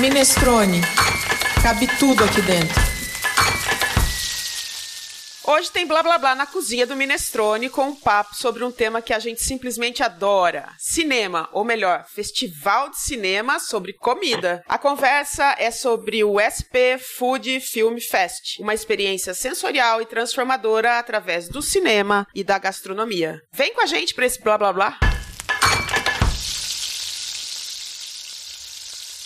Minestrone. Cabe tudo aqui dentro. Hoje tem blá blá blá na cozinha do Minestrone com um papo sobre um tema que a gente simplesmente adora: cinema, ou melhor, festival de cinema sobre comida. A conversa é sobre o SP Food Film Fest, uma experiência sensorial e transformadora através do cinema e da gastronomia. Vem com a gente para esse blá blá blá.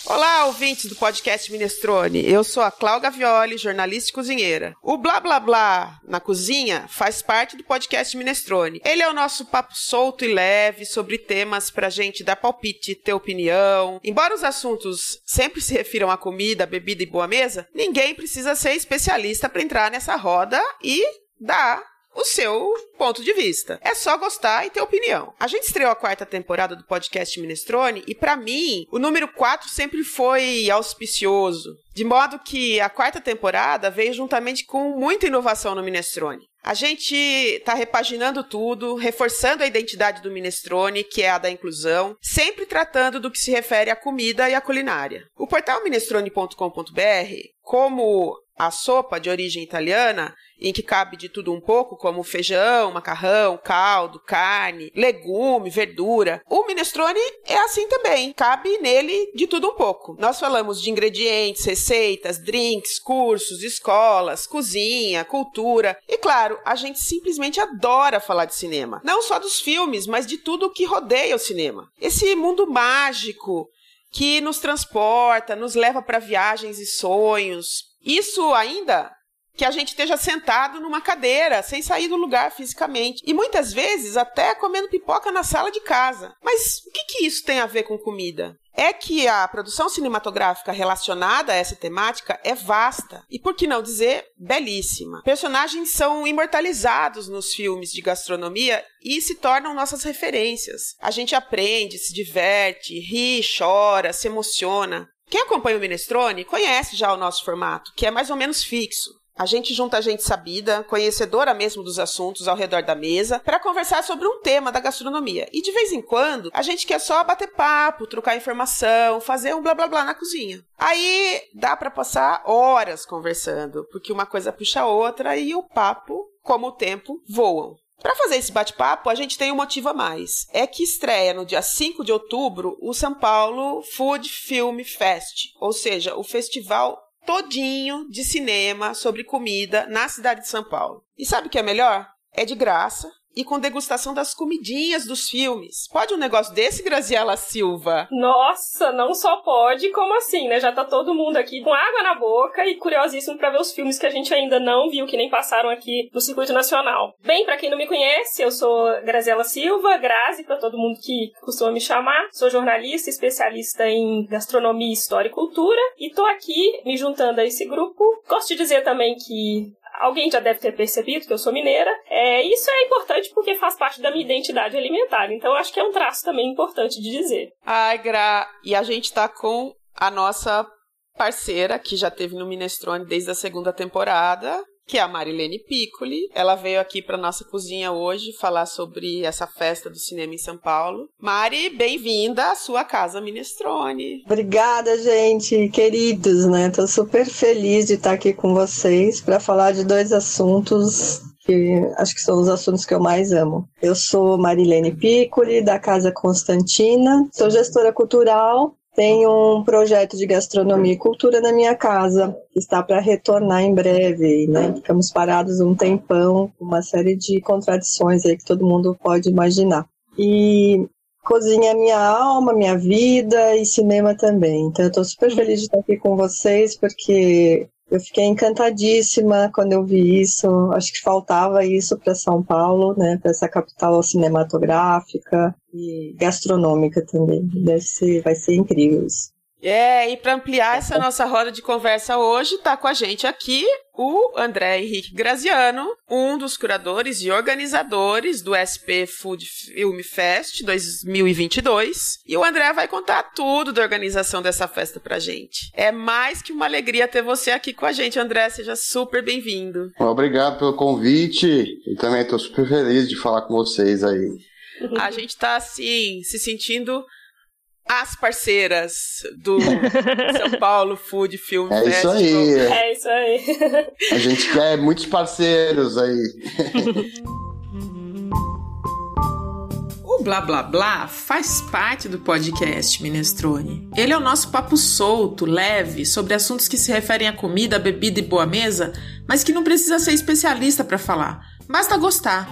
Olá, ouvintes do podcast Minestrone. Eu sou a Cláudia Violi, jornalista e cozinheira. O Blá Blá Blá na cozinha faz parte do podcast Minestrone. Ele é o nosso papo solto e leve sobre temas pra gente dar palpite, ter opinião. Embora os assuntos sempre se refiram à comida, bebida e boa mesa, ninguém precisa ser especialista para entrar nessa roda e dar o seu ponto de vista. É só gostar e ter opinião. A gente estreou a quarta temporada do podcast Minestrone e, para mim, o número 4 sempre foi auspicioso. De modo que a quarta temporada veio juntamente com muita inovação no Minestrone. A gente está repaginando tudo, reforçando a identidade do Minestrone, que é a da inclusão, sempre tratando do que se refere à comida e à culinária. O portal minestrone.com.br, como a sopa de origem italiana, em que cabe de tudo um pouco, como feijão, macarrão, caldo, carne, legume, verdura. O minestrone é assim também, cabe nele de tudo um pouco. Nós falamos de ingredientes, receitas, drinks, cursos, escolas, cozinha, cultura. E claro, a gente simplesmente adora falar de cinema. Não só dos filmes, mas de tudo que rodeia o cinema. Esse mundo mágico que nos transporta, nos leva para viagens e sonhos. Isso ainda que a gente esteja sentado numa cadeira, sem sair do lugar fisicamente. E muitas vezes até comendo pipoca na sala de casa. Mas o que, que isso tem a ver com comida? É que a produção cinematográfica relacionada a essa temática é vasta e, por que não dizer, belíssima. Personagens são imortalizados nos filmes de gastronomia e se tornam nossas referências. A gente aprende, se diverte, ri, chora, se emociona. Quem acompanha o Minestrone conhece já o nosso formato, que é mais ou menos fixo. A gente junta gente sabida, conhecedora mesmo dos assuntos ao redor da mesa, para conversar sobre um tema da gastronomia. E de vez em quando, a gente quer só bater papo, trocar informação, fazer um blá blá blá na cozinha. Aí dá para passar horas conversando, porque uma coisa puxa a outra e o papo, como o tempo, voam. Para fazer esse bate-papo, a gente tem um motivo a mais. É que estreia no dia 5 de outubro o São Paulo Food Film Fest, ou seja, o festival todinho de cinema sobre comida na cidade de São Paulo. E sabe o que é melhor? É de graça e com degustação das comidinhas dos filmes. Pode um negócio desse, Graziela Silva? Nossa, não só pode, como assim, né? Já tá todo mundo aqui com água na boca e curiosíssimo para ver os filmes que a gente ainda não viu, que nem passaram aqui no circuito nacional. Bem, para quem não me conhece, eu sou Graziela Silva, Grazi para todo mundo que costuma me chamar. Sou jornalista, especialista em gastronomia, história e cultura e tô aqui me juntando a esse grupo. Gosto de dizer também que alguém já deve ter percebido que eu sou mineira. É, isso é importante porque faz parte da minha identidade alimentar. Então, acho que é um traço também importante de dizer. Ai, Gra, e a gente tá com a nossa parceira, que já teve no Minestrone desde a segunda temporada, que é a Marilene Piccoli. Ela veio aqui para nossa cozinha hoje falar sobre essa festa do cinema em São Paulo. Mari, bem-vinda à sua casa Minestrone. Obrigada, gente, queridos, né? Tô super feliz de estar aqui com vocês para falar de dois assuntos que acho que são os assuntos que eu mais amo. Eu sou Marilene Piccoli, da Casa Constantina, sou gestora cultural tenho um projeto de gastronomia e cultura na minha casa, que está para retornar em breve, né? Ficamos parados um tempão, uma série de contradições aí que todo mundo pode imaginar. E cozinha é minha alma, minha vida e cinema também. Então eu estou super feliz de estar aqui com vocês, porque eu fiquei encantadíssima quando eu vi isso. Acho que faltava isso para São Paulo, né? Para essa capital cinematográfica e gastronômica também. Deve ser, vai ser incrível isso. É, e para ampliar essa nossa roda de conversa hoje, está com a gente aqui o André Henrique Graziano, um dos curadores e organizadores do SP Food Film Fest 2022. E o André vai contar tudo da organização dessa festa pra gente. É mais que uma alegria ter você aqui com a gente, André. Seja super bem-vindo. Obrigado pelo convite e também estou super feliz de falar com vocês aí. A gente está assim, se sentindo as parceiras do São Paulo Food Film É isso Festival. aí. É isso aí. A gente quer muitos parceiros aí. O Blá Blá Blá faz parte do podcast Minestrone. Ele é o nosso papo solto, leve, sobre assuntos que se referem a comida, bebida e boa mesa, mas que não precisa ser especialista para falar. Basta gostar.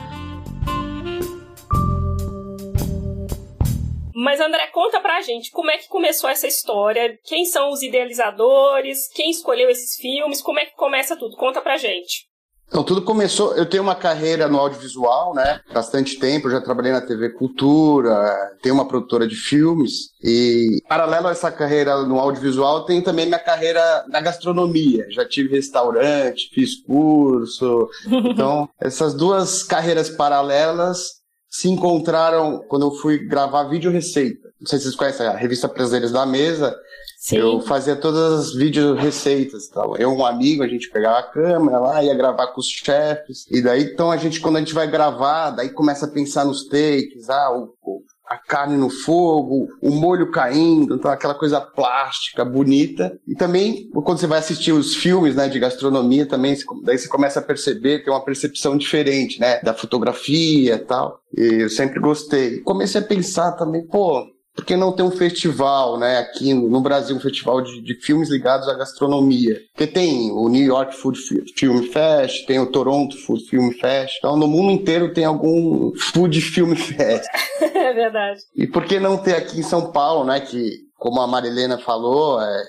Mas André, conta pra gente como é que começou essa história, quem são os idealizadores, quem escolheu esses filmes, como é que começa tudo? Conta pra gente. Então, tudo começou. Eu tenho uma carreira no audiovisual, né? Bastante tempo. Eu já trabalhei na TV Cultura, tenho uma produtora de filmes. E, paralelo a essa carreira no audiovisual, tenho também minha carreira na gastronomia. Já tive restaurante, fiz curso. Então, essas duas carreiras paralelas se encontraram quando eu fui gravar vídeo receita. Não sei se vocês conhecem a revista Prazeres da Mesa. Sim. Eu fazia todas as vídeo receitas, tal. Eu e um amigo, a gente pegava a câmera lá, ia gravar com os chefes. E daí, então a gente, quando a gente vai gravar, daí começa a pensar nos takes, ah, o, o- a carne no fogo, o molho caindo, então aquela coisa plástica, bonita. E também, quando você vai assistir os filmes, né, de gastronomia, também, daí você começa a perceber, tem uma percepção diferente, né, da fotografia e tal. E eu sempre gostei. Comecei a pensar também, pô, por que não ter um festival, né, aqui no Brasil, um festival de, de filmes ligados à gastronomia? Porque tem o New York Food Fi- Film Fest, tem o Toronto Food Film Fest, então no mundo inteiro tem algum Food Film Fest. é verdade. E por que não ter aqui em São Paulo, né, que, como a Marilena falou, é,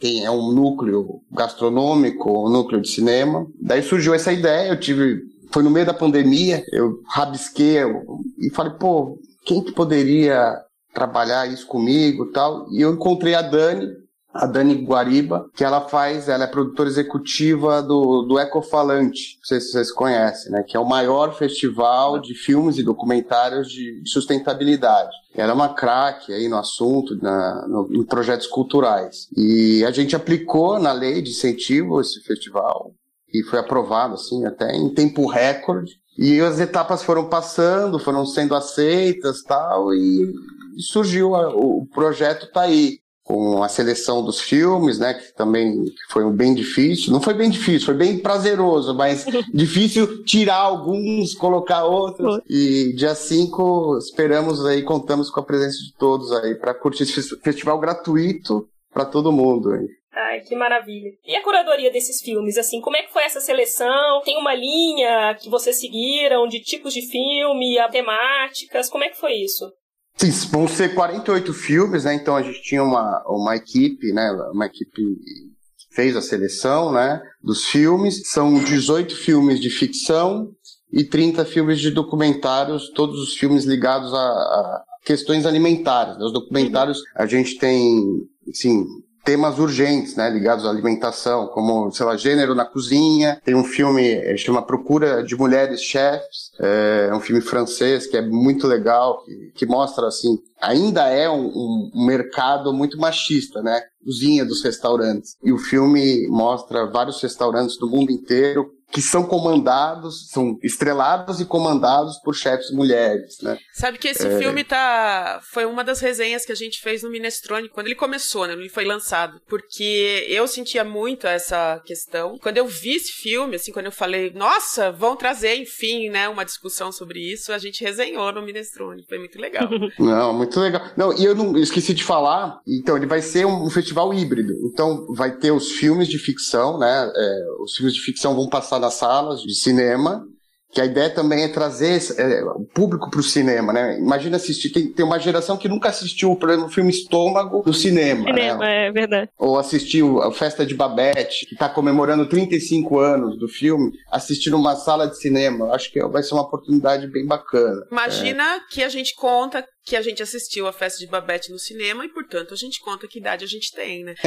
tem, é um núcleo gastronômico, um núcleo de cinema. Daí surgiu essa ideia, eu tive, foi no meio da pandemia, eu rabisquei eu- e falei, pô, quem que poderia trabalhar isso comigo tal? E eu encontrei a Dani, a Dani Guariba, que ela faz, ela é produtora executiva do, do Ecofalante, não sei se vocês conhecem, né? Que é o maior festival de filmes e documentários de sustentabilidade. Ela é uma craque aí no assunto, na, no- em projetos culturais. E a gente aplicou na lei de incentivo esse festival e foi aprovado, assim, até em tempo recorde. E as etapas foram passando, foram sendo aceitas tal, e e surgiu a- o projeto tá aí com a seleção dos filmes, né, que também foi bem difícil. Não foi bem difícil, foi bem prazeroso, mas difícil tirar alguns, colocar outros. E dia 5 esperamos aí, contamos com a presença de todos aí para curtir esse fes- festival gratuito para todo mundo. Aí. Ai, que maravilha. E a curadoria desses filmes, assim, como é que foi essa seleção? Tem uma linha que vocês seguiram de tipos de filme, a temáticas? Como é que foi isso? Sim, vão ser 48 filmes, né? Então a gente tinha uma, uma equipe, né? Uma equipe que fez a seleção, né? Dos filmes. São 18 filmes de ficção e 30 filmes de documentários, todos os filmes ligados a, a questões alimentares. né? Os documentários a gente tem, assim, temas urgentes, né, ligados à alimentação, como, sei lá, gênero na cozinha. Tem um filme, eh, chama Procura de Mulheres Chefs, é um filme francês que é muito legal, que, que mostra, assim, ainda é um- um mercado muito machista, né, cozinha dos restaurantes. E o filme mostra vários restaurantes do mundo inteiro que são comandados, são estrelados e comandados por chefes mulheres, né. Sabe que esse É. filme tá. Foi uma das resenhas que a gente fez no Minestrone quando ele começou, né? Ele foi lançado. Porque eu sentia muito essa questão. Quando eu vi esse filme, assim, quando eu falei, nossa, vão trazer, enfim, né, uma discussão sobre isso, a gente resenhou no Minestrone. Foi muito legal. Não, muito legal. Não, e eu não esqueci de falar. Então, ele vai ser um, um festival híbrido. Então, vai ter os filmes de ficção, né? é, os filmes de ficção vão passar nas salas de cinema. Que a ideia também é trazer é, o público para o cinema, né? Imagina assistir. Tem, tem uma geração que nunca assistiu, por exemplo, o filme Estômago no cinema. Cinema, né? é verdade. Ou assistiu a Festa de Babette, que está comemorando 35 anos do filme, assistir numa sala de cinema. Eu Acho que vai ser uma oportunidade bem bacana. Imagina que a gente conta que a gente assistiu a festa de Babette no cinema e, portanto, a gente conta que idade a gente tem, né?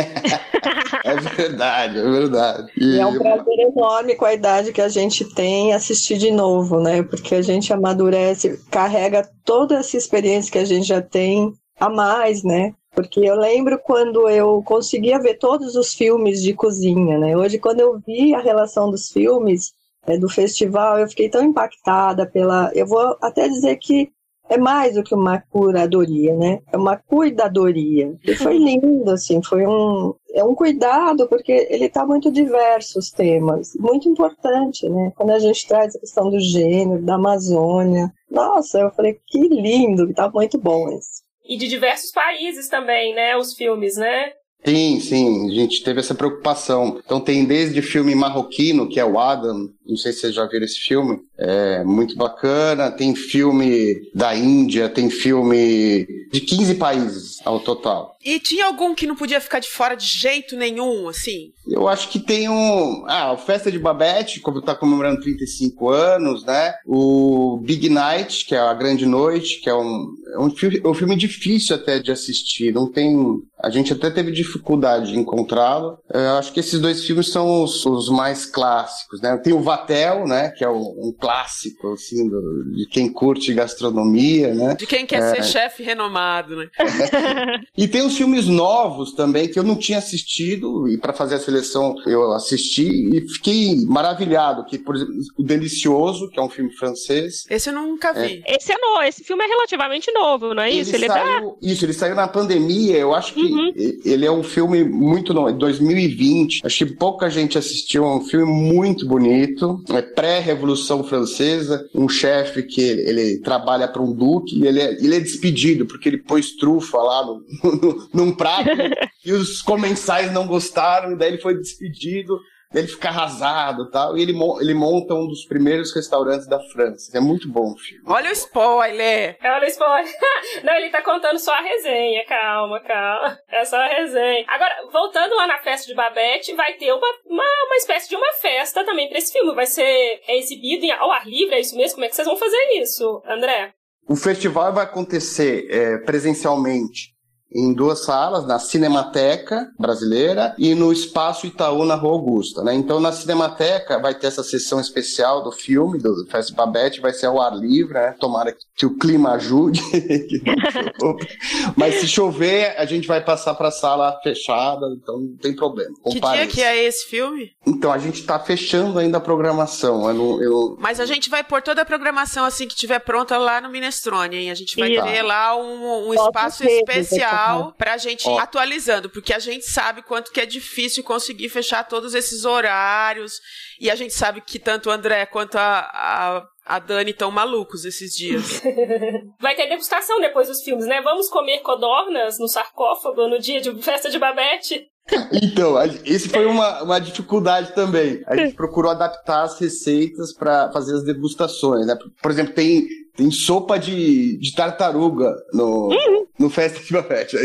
É verdade, é verdade. E é um prazer enorme com a idade que a gente tem assistir de novo, né? Porque a gente amadurece, carrega toda essa experiência que a gente já tem a mais, né? Porque eu lembro quando eu conseguia ver todos os filmes de cozinha, né? Hoje, quando eu vi a relação dos filmes é, do festival, eu fiquei tão impactada pela. Eu vou até dizer que é mais do que uma curadoria, né? É uma cuidadoria. E foi lindo, assim, foi um, é um cuidado, porque ele está muito diverso, os temas, muito importante, né? Quando a gente traz a questão do gênero, da Amazônia, nossa, eu falei, que lindo, tá muito bom isso. E de diversos países também, né, os filmes, né? Sim, sim, a gente teve essa preocupação. Então tem desde filme marroquino, que é o Adam, não sei se vocês já viram esse filme, é muito bacana. Tem filme da Índia, tem filme de 15 países ao total. E tinha algum que não podia ficar de fora de jeito nenhum, assim? Eu acho que tem um. Ah, a Festa de Babette, como tá comemorando 35 anos, né? O Big Night, que é a Grande Noite, que é um, é um, filme, é um filme difícil até de assistir. Não tem. A gente até teve dificuldade de encontrá-lo. Eu acho que esses dois filmes são os, os mais clássicos, né? Tem o Vatel, né? Que é um, um clássico, assim, do, de quem curte gastronomia, né? De quem quer é. ser chefe renomado, né? e tem os filmes novos também que eu não tinha assistido e para fazer a seleção eu assisti e fiquei maravilhado. Que, por exemplo, O Delicioso, que é um filme francês. Esse eu nunca vi. É. Esse é novo, esse filme é relativamente novo, não é ele isso? Ele saiu, é Isso, ele saiu na pandemia. Eu acho que uhum. ele é um filme muito novo, 2020. Acho que pouca gente assistiu. É um filme muito bonito. É pré-revolução francesa. Um chefe que ele, ele trabalha para um duque e ele é, ele é despedido porque ele pôs trufa lá no, no, num prato e os comensais não gostaram, daí ele foi despedido, ele fica arrasado e tal, e ele, ele monta um dos primeiros restaurantes da França. É muito bom o filme. Olha o spoiler! Olha o spoiler. Não, ele tá contando só a resenha, calma, calma. É só a resenha. Agora, voltando lá na festa de Babette, vai ter uma, uma, uma espécie de uma festa também pra esse filme. Vai ser exibido em, ao ar livre, é isso mesmo? Como é que vocês vão fazer isso, André? O festival vai acontecer é, presencialmente em duas salas, na Cinemateca Brasileira e no Espaço Itaú na Rua Augusta, né? Então na Cinemateca vai ter essa sessão especial do filme do Festa Babette, vai ser ao ar livre, né? Tomara que o clima ajude. Mas se chover, a gente vai passar para a sala fechada, então não tem problema. Que dia que é esse filme? Então a gente está fechando ainda a programação. Eu não, eu... Mas a gente vai pôr toda a programação assim que tiver pronta lá no Minestrone, hein? A gente vai ter lá um, um espaço especial legal pra gente ir atualizando, porque a gente sabe quanto que é difícil conseguir fechar todos esses horários. E a gente sabe que tanto o André quanto a, a a Dani estão malucos esses dias. Vai ter degustação depois dos filmes, né? Vamos comer codornas no sarcófago no dia de festa de Babette? Então, esse foi uma, uma dificuldade também. A gente procurou adaptar as receitas para fazer as degustações, né? Por exemplo, tem tem sopa de, de tartaruga no, uhum. no Festa de Babette.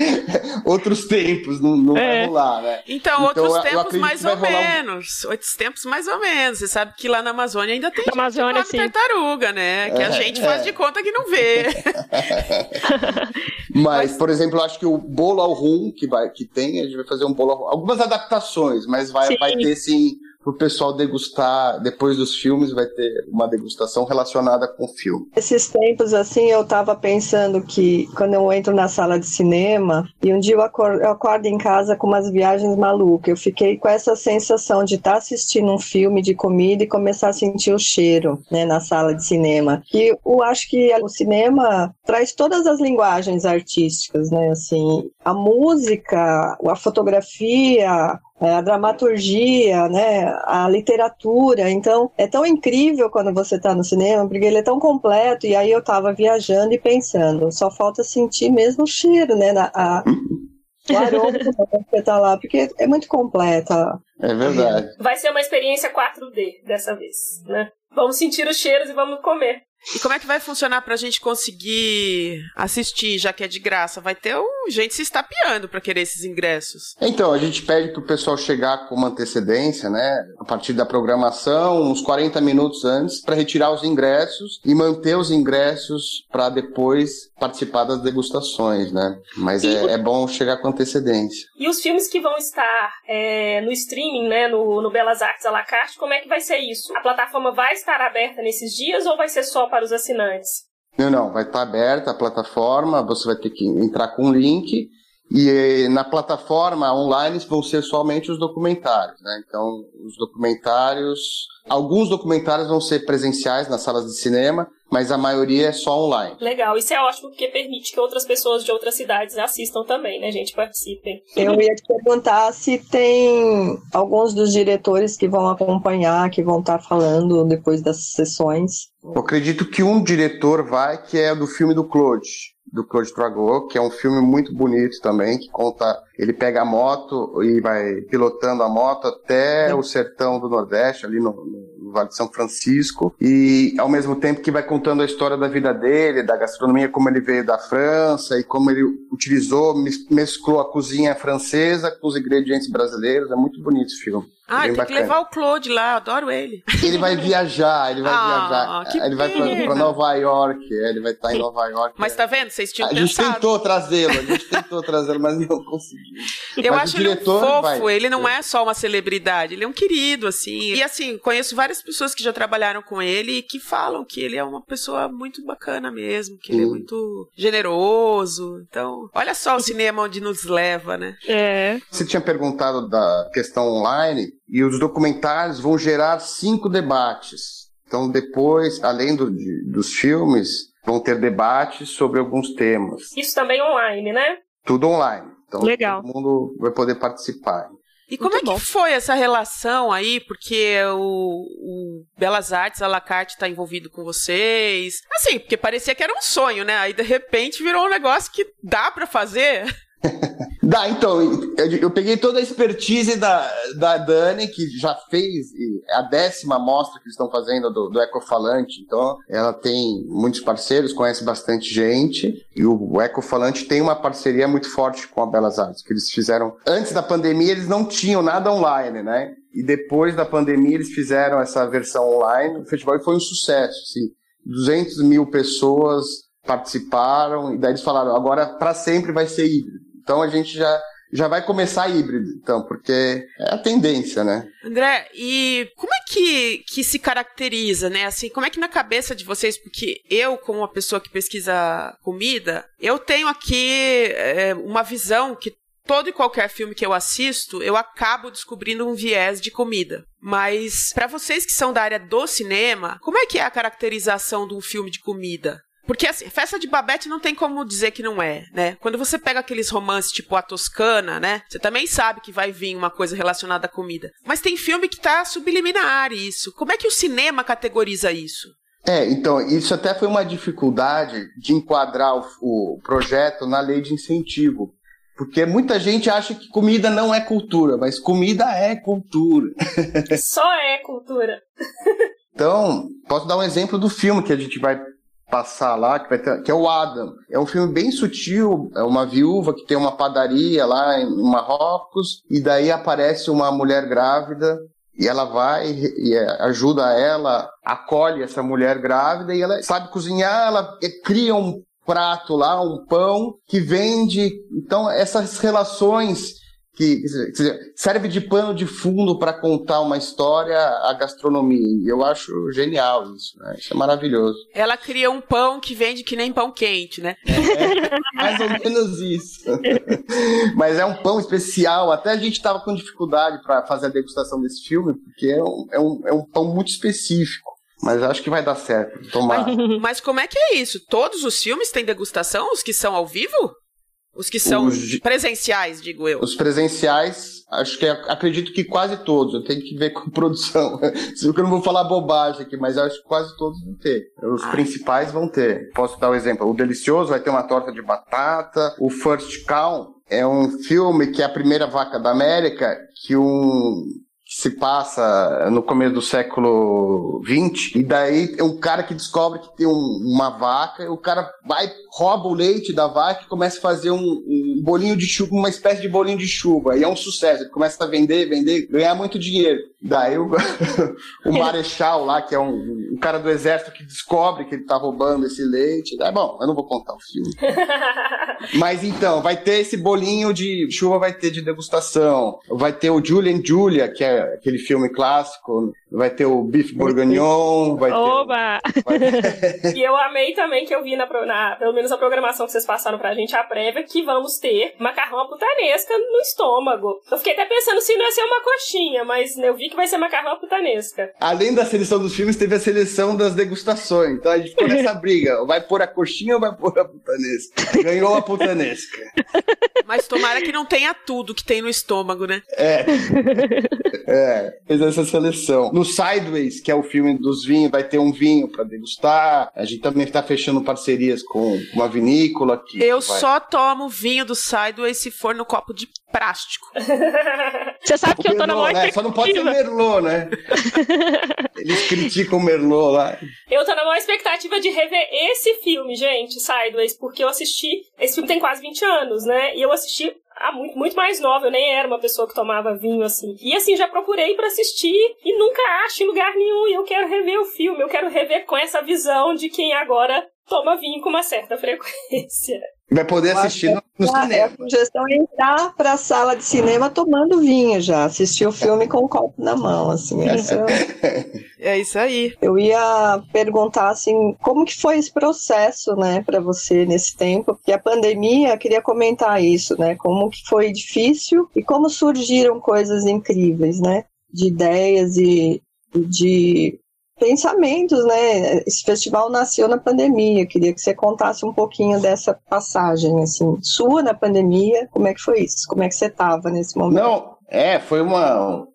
outros tempos, não, não é. vai rolar, né? Então, então outros eu, tempos eu mais ou menos. Um... Outros tempos mais ou menos. Você sabe que lá na Amazônia ainda tem na Amazônia, sim. tartaruga, né? Que é, a gente é. faz de conta que não vê. mas, mas, por exemplo, eu acho que o bolo ao rum que, vai, que tem, a gente vai fazer um bolo ao rum. Algumas adaptações, mas vai, vai ter sim para o pessoal degustar depois dos filmes vai ter uma degustação relacionada com o filme. Esses tempos assim eu estava pensando que quando eu entro na sala de cinema e um dia eu acordo, eu acordo em casa com umas viagens malucas, eu fiquei com essa sensação de estar tá assistindo um filme de comida e começar a sentir o cheiro, né, na sala de cinema. E eu acho que o cinema traz todas as linguagens artísticas, né, assim, a música, a fotografia, a dramaturgia, né, a literatura. Então, é tão incrível quando você está no cinema, porque ele é tão completo. E aí eu estava viajando e pensando, só falta sentir mesmo o cheiro, né, na, a, o aroma que você está lá, porque é muito completa. É verdade. Vai ser uma experiência 4D dessa vez, né? Vamos sentir os cheiros e vamos comer. E como é que vai funcionar pra gente conseguir assistir, já que é de graça? Vai ter um gente se estapeando para querer esses ingressos. Então, a gente pede pro pessoal chegar com uma antecedência, né? A partir da programação, uns 40 minutos antes, para retirar os ingressos e manter os ingressos para depois participar das degustações, né? Mas é, é, bom chegar com antecedência. E os filmes que vão estar é, no streaming, né? No, no Belas Artes à la carte, como é que vai ser isso? A plataforma vai estar aberta nesses dias ou vai ser só para os assinantes? Não, não, vai estar aberta a plataforma, você vai ter que entrar com o link E na plataforma online vão ser somente os documentários, né? Então, os documentários, alguns documentários vão ser presenciais nas salas de cinema, mas a maioria é só online. Legal, isso é ótimo porque permite que outras pessoas de outras cidades assistam também, né, gente? Participem. Eu ia te perguntar se tem alguns dos diretores que vão acompanhar, que vão estar falando depois das sessões. Eu acredito que um diretor vai, que é do filme do Claude do Claude Tragot, que é um filme muito bonito também, que conta, ele pega a moto e vai pilotando a moto até o sertão do Nordeste, ali no, no Vale de São Francisco, e ao mesmo tempo que vai contando a história da vida dele, da gastronomia, como ele veio da França e como ele utilizou, mesclou a cozinha francesa com os ingredientes brasileiros, é muito bonito esse filme. Ah, tem bacana. que levar o Claude lá, adoro ele. Ele vai viajar, ele vai ah, viajar. Ele vai pra, pra, Nova York, é, ele vai estar em Nova York. Mas é. tá vendo? Vocês tinham A gente tentou trazê-lo, a gente tentou trazê-lo, mas não conseguiu. Eu mas acho ele um fofo, vai. ele não é só uma celebridade, ele é um querido, assim. E assim, conheço várias pessoas que já trabalharam com ele e que falam que ele é uma pessoa muito bacana mesmo, que Sim. ele é muito generoso. Então, olha só o cinema onde nos leva, né? É. Você tinha perguntado da questão online. E os documentários vão gerar cinco debates. Então, depois, além do, de, dos filmes, vão ter debates sobre alguns temas. Isso também online, né? Tudo online. Então, Legal. todo mundo vai poder participar. E como Muito é que bom. foi essa relação aí? Porque o, o Belas Artes, a la carte, tá envolvido com vocês. Assim, porque parecia que era um sonho, né? Aí, de repente, virou um negócio que dá para fazer. Dá, então, eu, eu, peguei toda a expertise da, da Dani, que já fez a décima amostra que eles estão fazendo do, do Ecofalante. Então, ela tem muitos parceiros, conhece bastante gente. E o, o Ecofalante tem uma parceria muito forte com a Belas Artes, que eles fizeram. Antes da pandemia, eles não tinham nada online, né? E depois da pandemia, eles fizeram essa versão online. O festival foi um sucesso, assim. 200 mil pessoas participaram, e daí eles falaram, agora para sempre vai ser híbrido. Então a gente já já vai começar híbrido, então, porque é a tendência, né? André, e como é que, que se caracteriza, né? Assim, como é que na cabeça de vocês, porque eu, como uma pessoa que pesquisa comida, eu tenho aqui é, uma visão que todo e qualquer filme que eu assisto, eu acabo descobrindo um viés de comida. Mas para vocês que são da área do cinema, como é que é a caracterização de um filme de comida? Porque assim, festa de Babette não tem como dizer que não é, né? Quando você pega aqueles romances tipo A Toscana, né? Você também sabe que vai vir uma coisa relacionada à comida. Mas tem filme que tá subliminar isso. Como é que o cinema categoriza isso? É, então, isso até foi uma dificuldade de enquadrar o, o projeto na lei de incentivo. Porque muita gente acha que comida não é cultura, mas comida é cultura. Só é cultura. então, posso dar um exemplo do filme que a gente vai passar lá, que, vai ter, que é o Adam. É um filme bem sutil, é uma viúva que tem uma padaria lá em Marrocos, e daí aparece uma mulher grávida e ela vai e é, ajuda ela, acolhe essa mulher grávida e ela sabe cozinhar, ela cria um prato lá, um pão que vende. Então essas relações que serve de pano de fundo para contar uma história a gastronomia. Eu acho genial isso, né? Isso é maravilhoso. Ela cria um pão que vende que nem pão quente, né? É, mais ou menos isso. Mas é um pão especial. Até a gente estava com dificuldade para fazer a degustação desse filme, porque é um, é um, é um pão muito específico. Mas acho que vai dar certo. Tomar. Mas, mas como é que é isso? Todos os filmes têm degustação? Os que são ao vivo? Os que são os, presenciais, digo eu. Os presenciais, acho que acredito que quase todos. Eu tenho que ver com produção. eu não vou falar bobagem aqui, mas acho que quase todos vão ter. Os ah. principais vão ter. Posso dar um exemplo. O Delicioso vai ter uma torta de batata. O First Cow é um filme que é a primeira vaca da América que um que se passa no começo do século XX, e daí é um cara que descobre que tem um, uma vaca, e o cara vai, rouba o leite da vaca e começa a fazer um, um, bolinho de chuva, uma espécie de bolinho de chuva, e é um sucesso, ele começa a vender, vender, ganhar muito dinheiro. Daí o, o Marechal lá, que é um, um, cara do exército que descobre que ele tá roubando esse leite. É bom, eu não vou contar o filme. Mas então, vai ter esse bolinho de chuva, vai ter de degustação. Vai ter o Julian Julia, que é aquele filme clássico vai ter o bife bourguignon, vai Oba! ter... Vai... e eu amei também que eu vi, na, na, pelo menos a programação que vocês passaram pra gente, a prévia, que vamos ter macarrão putanesca no estômago. Eu fiquei até pensando se não ia ser uma coxinha, mas eu vi que vai ser macarrão putanesca. Além da seleção dos filmes, teve a seleção das degustações. Então a gente ficou nessa briga. Vai pôr a coxinha ou vai pôr a putanesca? Ganhou a putanesca. Mas tomara que não tenha tudo que tem no estômago, né? É. É, fez essa seleção. No Sideways, que é o filme dos vinhos, vai ter um vinho para degustar. A gente também está fechando parcerias com uma vinícola aqui. Eu vai... só tomo vinho do Sideways se for no copo de plástico. Você sabe que eu tô na maior né? Só não pode ser Merlot, né? Eles criticam o Merlot lá. Eu tô na maior expectativa de rever esse filme, gente, Sideways, porque eu assisti. Esse filme tem quase 20 anos, né? E eu assisti ah, muito, muito mais nova, eu nem era uma pessoa que tomava vinho assim. E assim, já procurei para assistir e nunca acho em lugar nenhum. E eu quero rever o filme, eu quero rever com essa visão de quem agora toma vinho com uma certa frequência. Vai poder assistir no, no a, cinema. A sugestão é entrar para a sala de cinema tomando vinho já, assistir o filme com o copo na mão, assim. é isso aí. Eu ia perguntar assim, como que foi esse processo, né, para você nesse tempo? Porque a pandemia, queria comentar isso, né, como que foi difícil e como surgiram coisas incríveis, né, de ideias e de pensamentos, né? Esse festival nasceu na pandemia. Queria que você contasse um pouquinho dessa passagem, assim, sua na pandemia. Como é que foi isso? Como é que você estava nesse momento? Não, é, foi uma.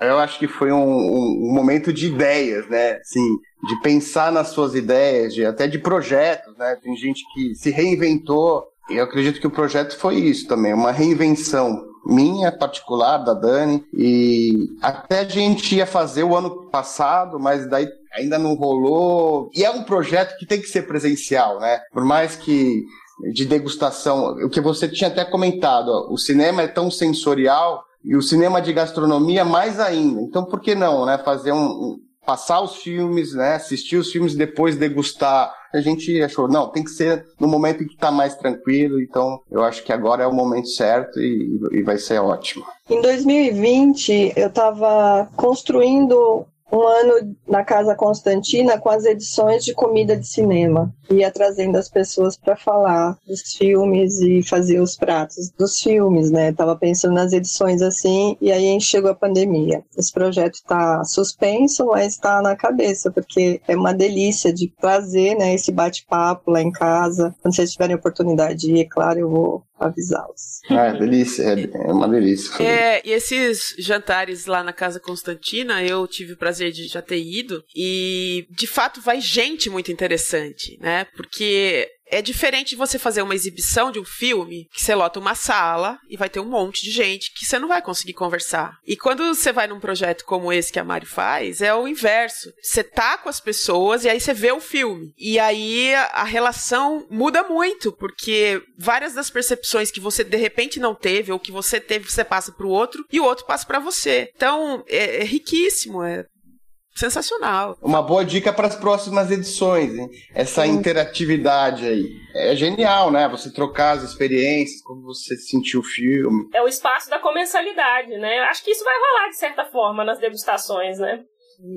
Eu acho que foi um, um, momento de ideias, né? Assim, de pensar nas suas ideias, de, até de projetos, né? Tem gente que se reinventou. E eu acredito que o projeto foi isso também, uma reinvenção minha particular, da Dani, e até a gente ia fazer o ano passado, mas daí ainda não rolou. E é um projeto que tem que ser presencial, né? Por mais que de degustação, o que você tinha até comentado, ó, o cinema é tão sensorial e o cinema de gastronomia mais ainda. Então, por que não, né? Fazer um, um passar os filmes, né? Assistir os filmes depois degustar a gente achou, não, tem que ser no momento em que está mais tranquilo, então eu acho que agora é o momento certo e, e vai ser ótimo. Em 2020, eu estava construindo um ano na Casa Constantina com as edições de comida de cinema. Ia trazendo as pessoas para falar dos filmes e fazer os pratos dos filmes, né? Tava pensando nas edições assim, e aí chegou a pandemia. Esse projeto está suspenso, mas está na cabeça, porque é uma delícia de trazer, né, esse bate-papo lá em casa. Quando vocês tiverem oportunidade de ir, claro, eu vou avisá-los. É, delícia, é, é uma delícia. É, e esses jantares lá na Casa Constantina, eu tive o prazer de já ter ido, e de fato vai gente muito interessante, né? Porque é diferente você fazer uma exibição de um filme que você lota uma sala e vai ter um monte de gente que você não vai conseguir conversar. E quando você vai num projeto como esse que a Mari faz, é o inverso. Você tá com as pessoas e aí você vê o filme. E aí a relação muda muito, porque várias das percepções que você de repente não teve ou que você teve, você passa pro outro e o outro passa para você. Então, é, é riquíssimo, é sensacional. Uma boa dica para as próximas edições, hein? Essa Sim. interatividade aí. É genial, né? Você trocar as experiências, como você sentiu o filme. É o espaço da comensalidade, né? Acho que isso vai rolar de certa forma nas degustações, né?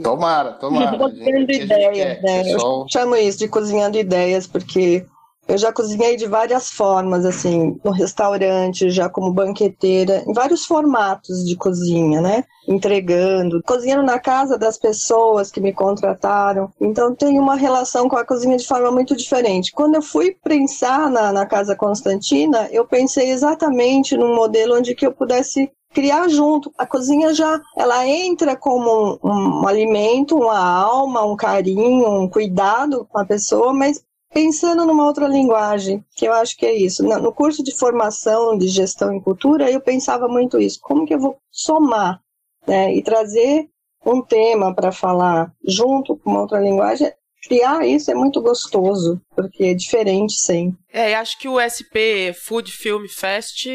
Tomara, tomara. Cozinhando ideias, né? Eu chamo isso de cozinhando ideias, porque eu já cozinhei de várias formas, assim, no restaurante, já como banqueteira, em vários formatos de cozinha, né? Entregando, cozinhando na casa das pessoas que me contrataram. Então, tenho uma relação com a cozinha de forma muito diferente. Quando eu fui pensar na, na Casa Constantina, eu pensei exatamente num modelo onde que eu pudesse criar junto. A cozinha já ela entra como um, um, alimento, uma alma, um carinho, um cuidado com a pessoa, mas pensando numa outra linguagem, que eu acho que é isso. No curso de formação de gestão em cultura, eu pensava muito isso. Como que eu vou somar né, e trazer um tema para falar junto com uma outra linguagem? Criar isso é muito gostoso, porque é diferente sempre. É, acho que o SP Food Film Fest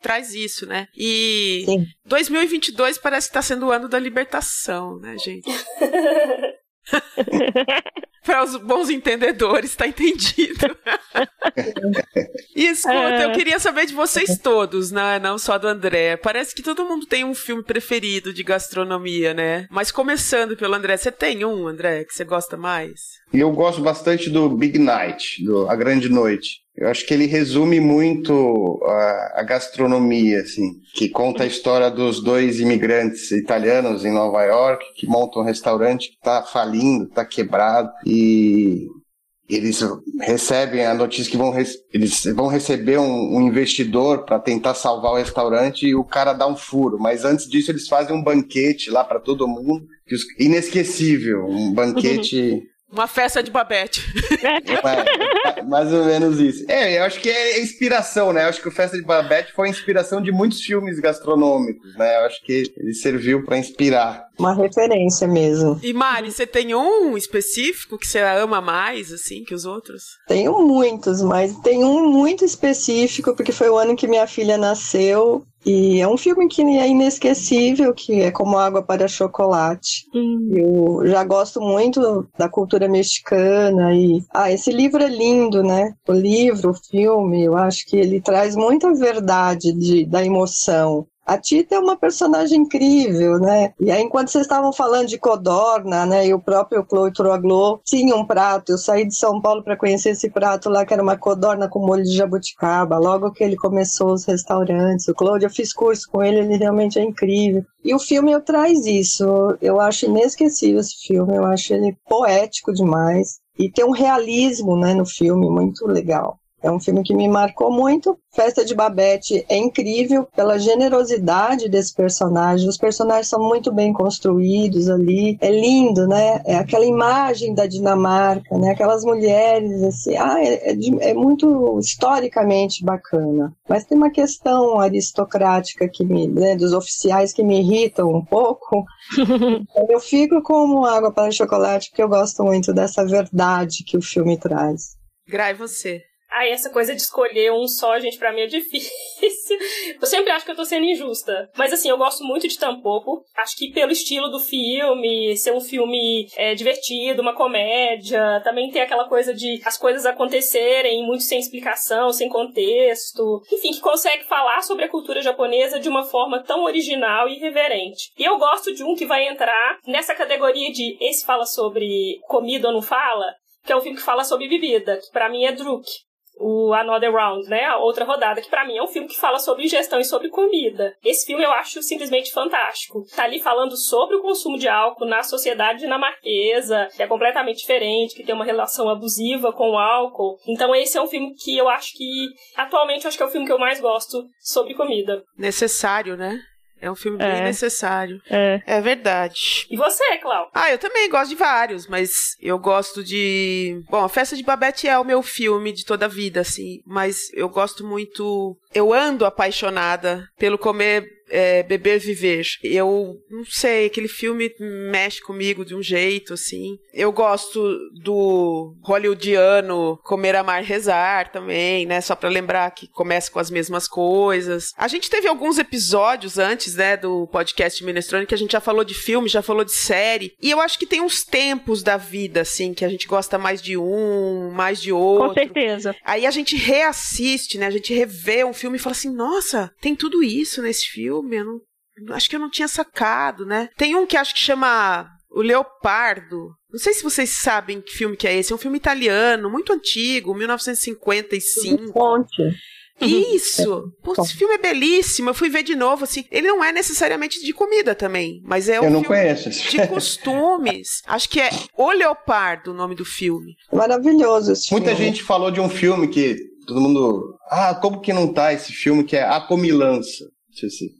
traz isso, né? E Sim. 2022 parece que está sendo o ano da libertação, né, gente? Para os bons entendedores, tá entendido. e escuta, é. eu queria saber de vocês todos, né? Não só do André. Parece que todo mundo tem um filme preferido de gastronomia, né? Mas começando pelo André, você tem um, André, que você gosta mais? Eu gosto bastante do Big Night, do A Grande Noite. Eu acho que ele resume muito a, a, gastronomia, assim, que conta a história dos dois imigrantes italianos em Nova York que montam um restaurante que está falindo, está quebrado e eles recebem a notícia que vão, eles vão receber um, um investidor para tentar salvar o restaurante e o cara dá um furo. Mas antes disso eles fazem um banquete lá para todo mundo, inesquecível, um banquete uma festa de Babette. É, mais ou menos isso. É, eu acho que é inspiração, né? Eu acho que o Festa de Babette foi inspiração de muitos filmes gastronômicos, né? Eu acho que ele serviu para inspirar. Uma referência mesmo. E Mari, você tem um específico que você ama mais, assim, que os outros? Tenho muitos, mas tem um muito específico, porque foi o ano que minha filha nasceu e é um filme que é inesquecível, que é como água para chocolate. Hum. Eu já gosto muito da cultura mexicana e ah, esse livro é lindo, né? O livro, o filme, eu acho que ele traz muita verdade de, da emoção. A Tita é uma personagem incrível, né? E aí, enquanto vocês estavam falando de codorna, né? E o próprio Chloe Troglô tinha um prato. Eu saí de São Paulo para conhecer esse prato lá, que era uma codorna com molho de jabuticaba. Logo que ele começou os restaurantes. O Claude, eu fiz curso com ele, ele realmente é incrível. E o filme traz isso. Eu acho inesquecível esse filme. Eu acho ele poético demais. E tem um realismo, né, no filme muito legal. É um filme que me marcou muito. Festa de Babette é incrível pela generosidade desse personagem. Os personagens são muito bem construídos ali. É lindo, né? É aquela imagem da Dinamarca, né? Aquelas mulheres, assim. Ah, é, é, é muito historicamente bacana. Mas tem uma questão aristocrática que me, né, dos oficiais que me irritam um pouco. eu fico como água para chocolate porque eu gosto muito dessa verdade que o filme traz. Grai, você. Ai, essa coisa de escolher um só, gente, para mim é difícil. eu sempre acho que eu tô sendo injusta. Mas assim, eu gosto muito de Tampopo. Acho que pelo estilo do filme, ser um filme é, divertido, uma comédia, também tem aquela coisa de as coisas acontecerem muito sem explicação, sem contexto. Enfim, que consegue falar sobre a cultura japonesa de uma forma tão original e irreverente. E eu gosto de um que vai entrar nessa categoria de esse fala sobre comida ou não fala, que é um filme que fala sobre bebida, que para mim é Druk o Another Round, né? A outra rodada, que para mim é um filme que fala sobre ingestão e sobre comida. Esse filme eu acho simplesmente fantástico. Tá ali falando sobre o consumo de álcool na sociedade dinamarquesa, que é completamente diferente, que tem uma relação abusiva com o álcool. Então esse é um filme que eu acho que atualmente eu acho que é o filme que eu mais gosto sobre comida. Necessário, né? É um filme bem é. necessário. É. é verdade. E você, Clau? Ah, eu também gosto de vários, mas eu gosto de. Bom, A Festa de Babette é o meu filme de toda a vida, assim. Mas eu gosto muito. Eu ando apaixonada pelo comer é, Beber Viver. Eu não sei, aquele filme mexe comigo de um jeito, assim. Eu gosto do hollywoodiano Comer, Amar, Rezar também, né? Só para lembrar que começa com as mesmas coisas. A gente teve alguns episódios antes, né, do podcast Minestrone que a gente já falou de filme, já falou de série. E eu acho que tem uns tempos da vida, assim, que a gente gosta mais de um, mais de outro. Com certeza. Aí a gente reassiste, né? A gente revê um filme e fala assim: nossa, tem tudo isso nesse filme filme, eu não, acho que eu não tinha sacado, né? Tem um que acho que chama O Leopardo. Não sei se vocês sabem que filme que é esse. É um filme italiano, muito antigo, 1955. Fonte. Isso! Pô, esse filme é belíssimo. Eu fui ver de novo, assim. Ele não é necessariamente de comida também, mas é um Eu não filme conheço. de costumes. Acho que é O Leopardo o nome do filme. Maravilhoso esse Muita filme. gente falou de um filme que todo mundo. Ah, como que não tá esse filme que é A Comilança?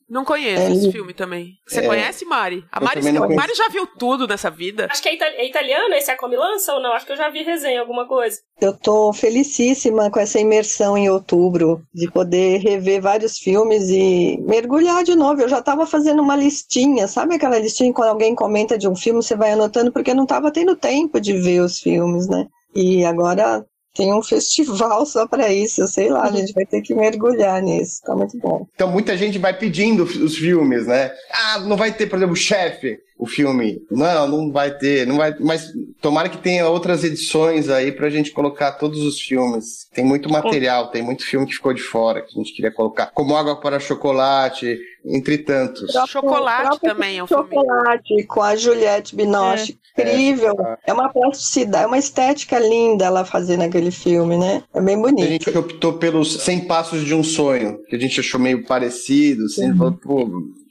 Não conheço é, esse filme também. Você é, conhece, Mari? A Mari, Mari, já viu tudo nessa vida? Acho que é, é italiano esse é a Comilança ou não? Acho que eu já vi resenha, alguma coisa. Eu tô felicíssima com essa imersão em outubro, de poder rever vários filmes e mergulhar de novo. Eu já tava fazendo uma listinha, sabe aquela listinha quando alguém comenta de um filme, você vai anotando, porque eu não tava tendo tempo de ver os filmes, né? E agora Tem um festival só para isso, sei lá, a gente vai ter que mergulhar nisso, tá muito bom. Então muita gente vai pedindo os filmes, né? Ah, não vai ter, por exemplo, chefe o filme. Não, não vai ter, não vai, mas tomara que tenha outras edições aí pra gente colocar todos os filmes. Tem muito material, tem muito filme que ficou de fora que a gente queria colocar, como Água para Chocolate, entre tantos. Chocolate também é um filme. Chocolate com a Juliette Binoche, é. incrível. É. é uma plasticidade, é uma estética linda ela fazendo aquele filme, né? É bem bonito. A gente optou pelos 100 Passos de um Sonho, que a gente achou meio parecido, assim, uhum. pô,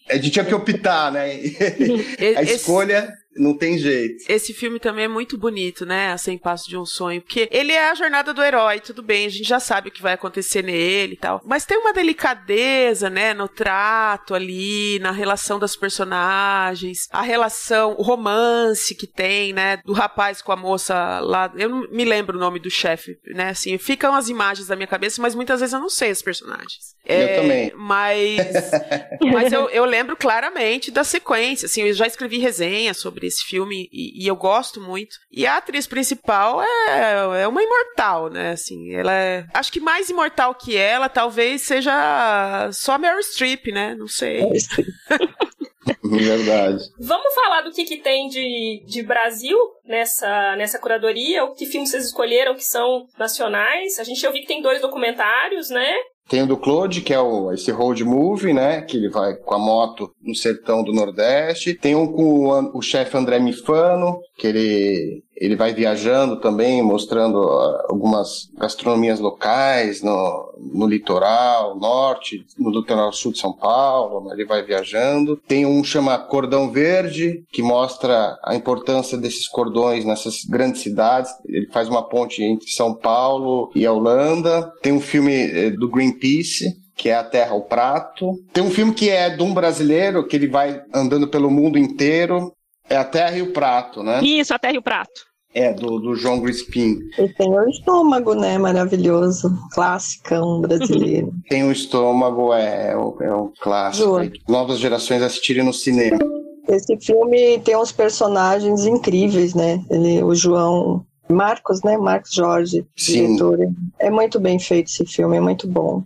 a gente tinha que optar, né? a escolha não tem jeito. Esse filme também é muito bonito, né? A Sem Passo de um Sonho. Porque ele é a jornada do herói, tudo bem, a gente já sabe o que vai acontecer nele e tal. Mas tem uma delicadeza, né? No trato ali, na relação das personagens, a relação, o romance que tem, né? Do rapaz com a moça lá. Eu não me lembro o nome do chefe, né? Assim, ficam as imagens da minha cabeça, mas muitas vezes eu não sei os personagens. É, eu também. Mas, mas eu, eu lembro claramente da sequência. Assim, eu já escrevi resenha sobre esse filme e, e, eu gosto muito. E a atriz principal é, é uma imortal, né? Assim, ela é. Acho que mais imortal que ela talvez seja só Meryl Streep, né? Não sei. Verdade. Vamos falar do que, que tem de, de Brasil nessa, nessa curadoria? O que filmes vocês escolheram que são nacionais? A gente ouviu que tem dois documentários, né? Tem o do Claude, que é o, esse road movie, né? Que ele vai com a moto no sertão do Nordeste. Tem um com o, o chefe André Mifano, que ele ele vai viajando também, mostrando algumas gastronomias locais no, no litoral norte, no litoral sul de São Paulo, ele vai viajando. Tem um chama Cordão Verde, que mostra a importância desses cordões nessas grandes cidades. Ele faz uma ponte entre São Paulo e a Holanda. Tem um filme eh, do Greenpeace, que é A Terra ao Prato. Tem um filme que é de um brasileiro, que ele vai andando pelo mundo inteiro. É A Terra e o Prato, né? Isso, A Terra e o Prato. É, do, do João Grispin. E tem o estômago, né? Maravilhoso. Classicão brasileiro. tem o estômago, é, é, é um clássico. Novas gerações assistirem no cinema. Esse filme tem uns personagens incríveis, né? Ele, o João Marcos, né? Marcos Jorge, Sim. diretor. É muito bem feito esse filme, é muito bom.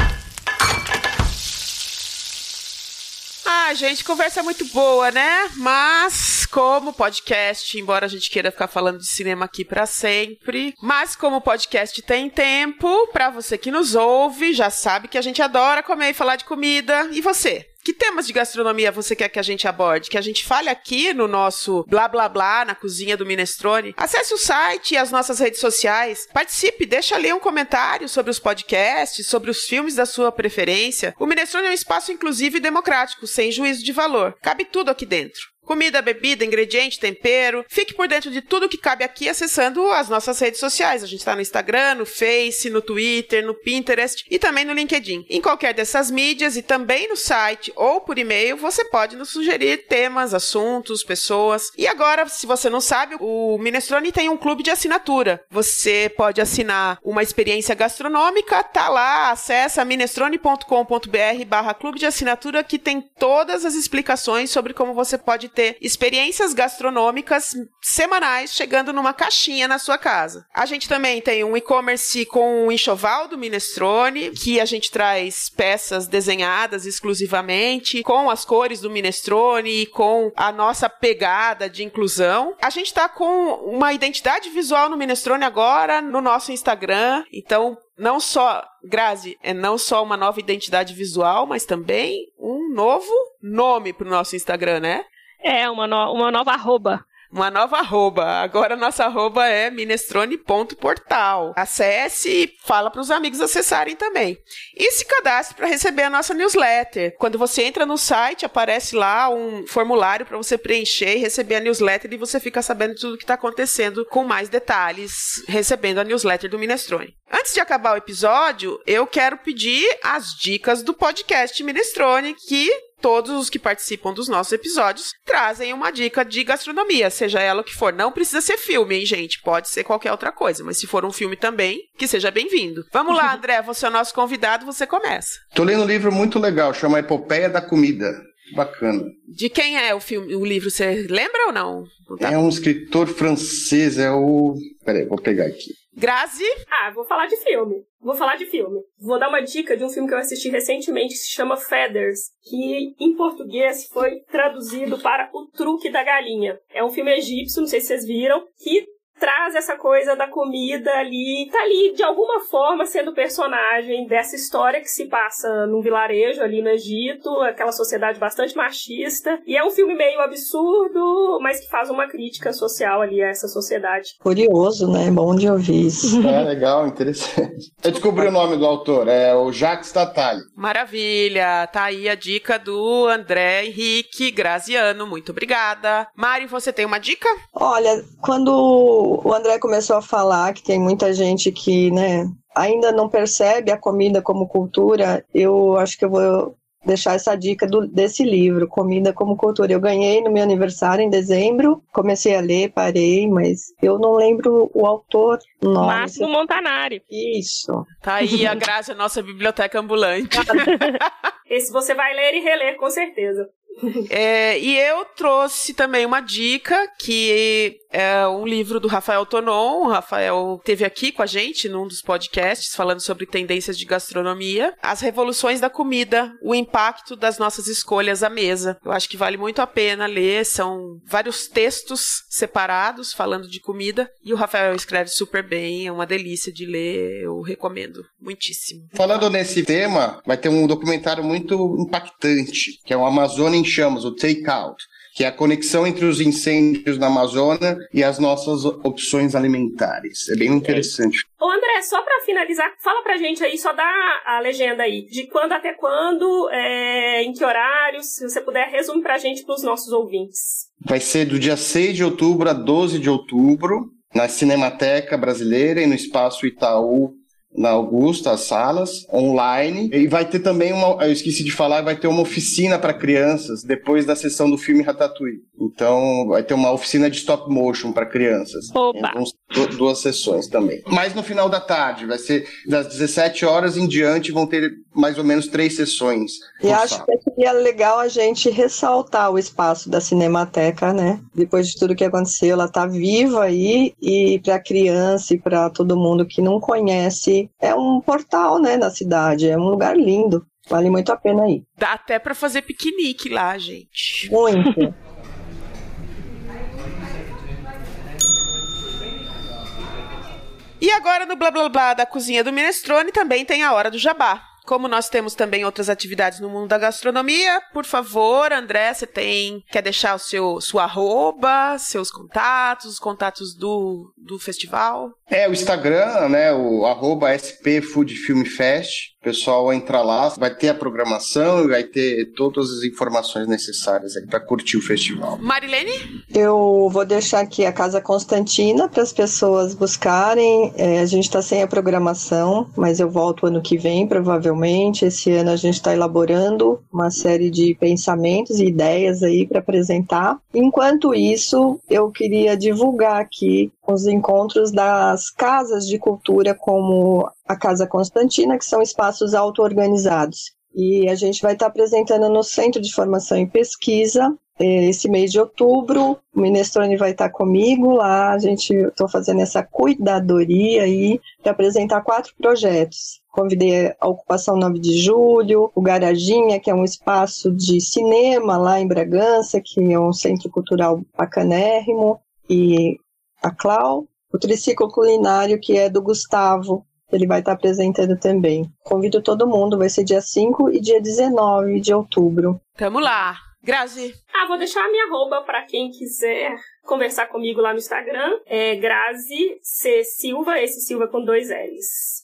Gente, conversa muito boa, né? Mas como podcast, embora a gente queira ficar falando de cinema aqui para sempre, mas como podcast tem tempo, para você que nos ouve, já sabe que a gente adora comer e falar de comida. E você? Que temas de gastronomia você quer que a gente aborde? Que a gente fale aqui no nosso blá blá blá na cozinha do Minestrone? Acesse o site e as nossas redes sociais. Participe, deixa ali um comentário sobre os podcasts, sobre os filmes da sua preferência. O Minestrone é um espaço inclusivo e democrático, sem juízo de valor. Cabe tudo aqui dentro. Comida, bebida, ingrediente, tempero. Fique por dentro de tudo que cabe aqui acessando as nossas redes sociais. A gente está no Instagram, no Face, no Twitter, no Pinterest e também no LinkedIn. Em qualquer dessas mídias e também no site ou por e-mail, você pode nos sugerir temas, assuntos, pessoas. E agora, se você não sabe, o Minestrone tem um clube de assinatura. Você pode assinar uma experiência gastronômica, tá lá, acessa minestrone.com.br barra clube de assinatura que tem todas as explicações sobre como você pode ter experiências gastronômicas semanais chegando numa caixinha na sua casa. A gente também tem um e-commerce com o enxoval do Minestrone, que a gente traz peças desenhadas exclusivamente com as cores do Minestrone e com a nossa pegada de inclusão. A gente está com uma identidade visual no Minestrone agora no nosso Instagram, então não só, Grazi, é não só uma nova identidade visual, mas também um novo nome para o nosso Instagram, né? É, uma, no, uma nova arroba. Uma nova arroba. Agora nossa arroba é minestrone.portal. Acesse e fala para os amigos acessarem também. E se cadastre para receber a nossa newsletter. Quando você entra no site, aparece lá um formulário para você preencher e receber a newsletter e você fica sabendo tudo que está acontecendo com mais detalhes, recebendo a newsletter do Minestrone. Antes de acabar o episódio, eu quero pedir as dicas do podcast Minestrone que todos os que participam dos nossos episódios trazem uma dica de gastronomia, seja ela o que for. Não precisa ser filme, hein, gente? Pode ser qualquer outra coisa, mas se for um filme também, que seja bem-vindo. Vamos lá, André, você é o nosso convidado, você começa. Tô lendo um livro muito legal, chama Epopeia da Comida. Bacana. De quem é o filme, o livro? Você lembra ou não? não tá... É um escritor francês, é o. Peraí, vou pegar aqui. Grazi? Ah, vou falar de filme. Vou falar de filme. Vou dar uma dica de um filme que eu assisti recentemente que se chama Feathers, que em português foi traduzido para O Truque da Galinha. É um filme egípcio, não sei se vocês viram, que traz essa coisa da comida ali, tá ali de alguma forma sendo personagem dessa história que se passa num vilarejo ali no Egito, aquela sociedade bastante machista. E é um filme meio absurdo, mas que faz uma crítica social ali a essa sociedade. Curioso, né? Bom de ouvir isso. É legal, interessante. Eu descobri o nome do autor, é o Jacques Tatali. Maravilha! Tá aí a dica do André Henrique Graziano. Muito obrigada. Mari, você tem uma dica? Olha, quando o André começou a falar que tem muita gente que, né, ainda não percebe a comida como cultura, eu acho que eu vou deixar essa dica do, desse livro, Comida como Cultura. Eu ganhei no meu aniversário em dezembro, comecei a ler, parei, mas eu não lembro o autor. Nome. Máximo Montanari. Isso. Tá aí a Grazi, nossa biblioteca ambulante. Esse você vai ler e reler, com certeza. É, e eu trouxe também uma dica que é um livro do Rafael Tonon. O Rafael teve aqui com a gente num dos podcasts falando sobre tendências de gastronomia, as revoluções da comida, o impacto das nossas escolhas à mesa. Eu acho que vale muito a pena ler, são vários textos separados falando de comida e o Rafael escreve super bem, é uma delícia de ler, eu recomendo muitíssimo. Falando nesse tema, vai ter um documentário muito impactante, que é o Amazônia em Chamas, o Take Out que é a conexão entre os incêndios na Amazônia e as nossas opções alimentares. É bem interessante. Ô André, só para finalizar, fala pra gente aí, só dá a legenda aí, de quando até quando, é, em que horários, se você puder, resume pra gente pros nossos ouvintes. Vai ser do dia 6 de outubro a 12 de outubro, na Cinemateca Brasileira e no Espaço Itaú na Augusta, as salas, online. E vai ter também uma, eu esqueci de falar, vai ter uma oficina para crianças depois da sessão do filme Ratatouille. Então, vai ter uma oficina de stop motion para crianças. Opa! Então, duas sessões também. Mas no final da tarde, vai ser das 17 horas em diante, vão ter mais ou menos três sessões. E acho que seria legal a gente ressaltar o espaço da Cinemateca, né? Depois de tudo que aconteceu, ela tá viva aí e para criança e para todo mundo que não conhece, é um portal, né, na cidade, é um lugar lindo. Vale muito a pena ir. Dá até para fazer piquenique lá, gente. Muito. E agora no blá blá blá da cozinha do Minestrone também tem a hora do jabá. Como nós temos também outras atividades no mundo da gastronomia, por favor, André, você tem quer deixar o seu sua arroba, seus contatos, os contatos do, do festival? É, o Instagram, né, o arroba Fest. O pessoal entra lá, vai ter a programação e vai ter todas as informações necessárias para curtir o festival. Marilene? Eu vou deixar aqui a Casa Constantina para as pessoas buscarem. É, a gente está sem a programação, mas eu volto ano que vem, provavelmente. Esse ano a gente está elaborando uma série de pensamentos e ideias aí para apresentar. Enquanto isso, eu queria divulgar aqui os encontros das casas de cultura, como a Casa Constantina, que são espaços auto-organizados. E a gente vai estar apresentando no Centro de Formação e Pesquisa eh, esse mês de outubro. O Minestrone vai estar comigo lá. A gente estou fazendo essa cuidadoria aí para apresentar quatro projetos. Convidei a Ocupação 9 de Julho, o Garaginha, que é um espaço de cinema lá em Bragança, que é um centro cultural bacanérrimo, e a Clau, o Triciclo Culinário, que é do Gustavo, ele vai estar apresentando também. Convido todo mundo, vai ser dia 5 e dia 19 de outubro. Tamo lá. Grazi. Ah, vou deixar a minha arroba para quem quiser conversar comigo lá no Instagram. É Grazi C. Silva, esse Silva com dois L's.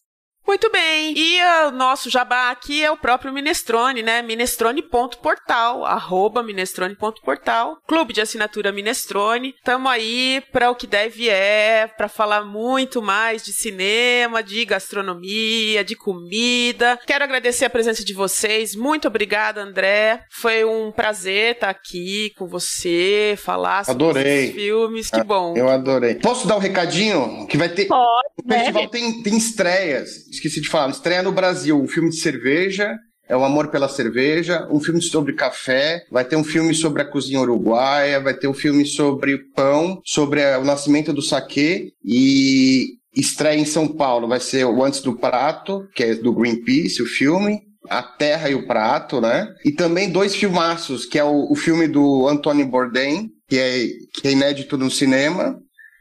Muito bem. E o nosso jabá aqui é o próprio Minestrone, né? Minestrone.portal, arroba minestrone.portal. Clube de assinatura Minestrone. Tamo aí para o que deve é, para falar muito mais de cinema, de gastronomia, de comida. Quero agradecer a presença de vocês. Muito obrigada, André. Foi um prazer estar aqui com você, falar sobre Adorei. esses filmes. Que Ah, bom. Eu adorei. Posso dar um recadinho? Que vai ter. Pode, O festival tem, tem estreias. Esqueci de falar. Estreia no Brasil. Um filme de cerveja. É o Amor pela Cerveja, um filme sobre café, vai ter um filme sobre a cozinha uruguaia, vai ter um filme sobre pão, sobre eh, o nascimento do saquê e, estreia em São Paulo vai ser o Antes do Prato, que é do Greenpeace, o filme. A Terra e o Prato, né? E também dois filmaços, que é o, o filme do Anthony Bourdain, que é, que é inédito no cinema.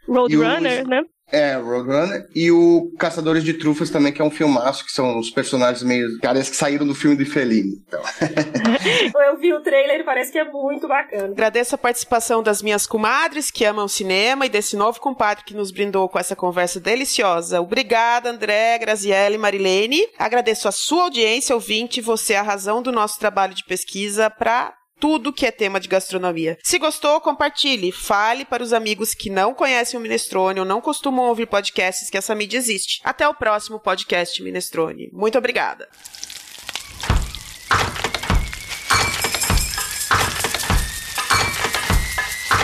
Roadrunner, né? É, Roadrunner. E o Caçadores de Trufas também, que é um filmaço, que são os personagens meio caras que saíram do filme de Fellini. Então. Eu vi o trailer e parece que é muito bacana. Agradeço a participação das minhas comadres que amam cinema e desse novo compadre que nos brindou com essa conversa deliciosa. Obrigada, André, Graziele e Marilene. Agradeço a sua audiência, ouvinte, você é a razão do nosso trabalho de pesquisa para tudo que é tema de gastronomia. Se gostou, compartilhe, fale para os amigos que não conhecem o Minestrone ou não costumam ouvir podcasts que essa mídia existe. Até o próximo podcast Minestrone. Muito obrigada.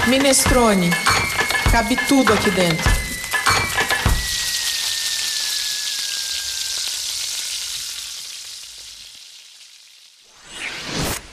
Minestrone. Cabe tudo aqui dentro.